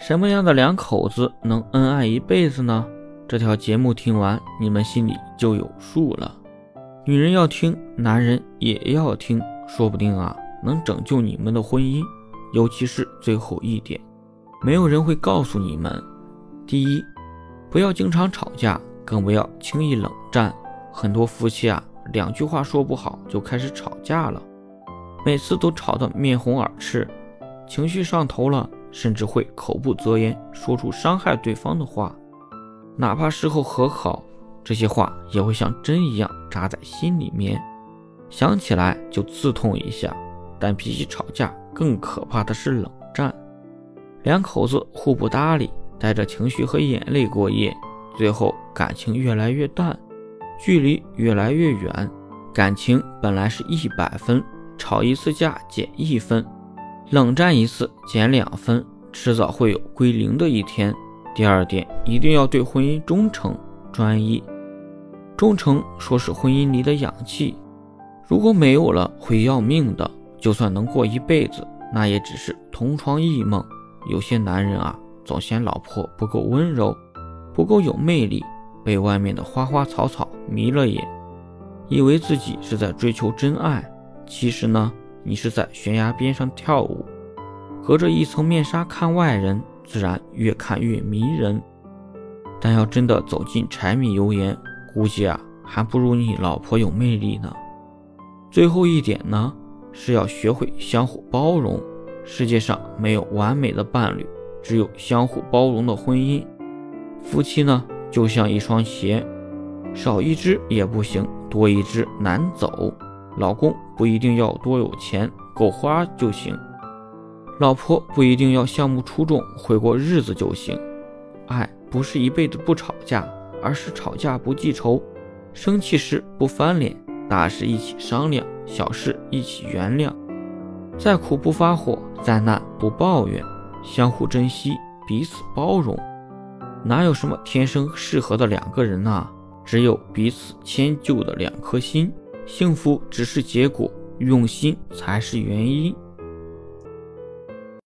什么样的两口子能恩爱一辈子呢？这条节目听完，你们心里就有数了。女人要听，男人也要听，说不定啊，能拯救你们的婚姻。尤其是最后一点，没有人会告诉你们：第一，不要经常吵架，更不要轻易冷战。很多夫妻啊，两句话说不好就开始吵架了，每次都吵得面红耳赤，情绪上头了。甚至会口不择言，说出伤害对方的话，哪怕事后和好，这些话也会像针一样扎在心里面，想起来就刺痛一下。但比起吵架，更可怕的是冷战。两口子互不搭理，带着情绪和眼泪过夜，最后感情越来越淡，距离越来越远。感情本来是一百分，吵一次架减一分。冷战一次减两分，迟早会有归零的一天。第二点，一定要对婚姻忠诚、专一。忠诚说是婚姻里的氧气，如果没有了会要命的。就算能过一辈子，那也只是同床异梦。有些男人啊，总嫌老婆不够温柔，不够有魅力，被外面的花花草草迷了眼，以为自己是在追求真爱。其实呢？你是在悬崖边上跳舞，隔着一层面纱看外人，自然越看越迷人。但要真的走进柴米油盐，估计啊，还不如你老婆有魅力呢。最后一点呢，是要学会相互包容。世界上没有完美的伴侣，只有相互包容的婚姻。夫妻呢，就像一双鞋，少一只也不行，多一只难走。老公不一定要多有钱，够花就行；老婆不一定要项目出众，会过日子就行。爱不是一辈子不吵架，而是吵架不记仇，生气时不翻脸，大事一起商量，小事一起原谅。再苦不发火，再难不抱怨，相互珍惜，彼此包容。哪有什么天生适合的两个人啊？只有彼此迁就的两颗心。幸福只是结果，用心才是原因。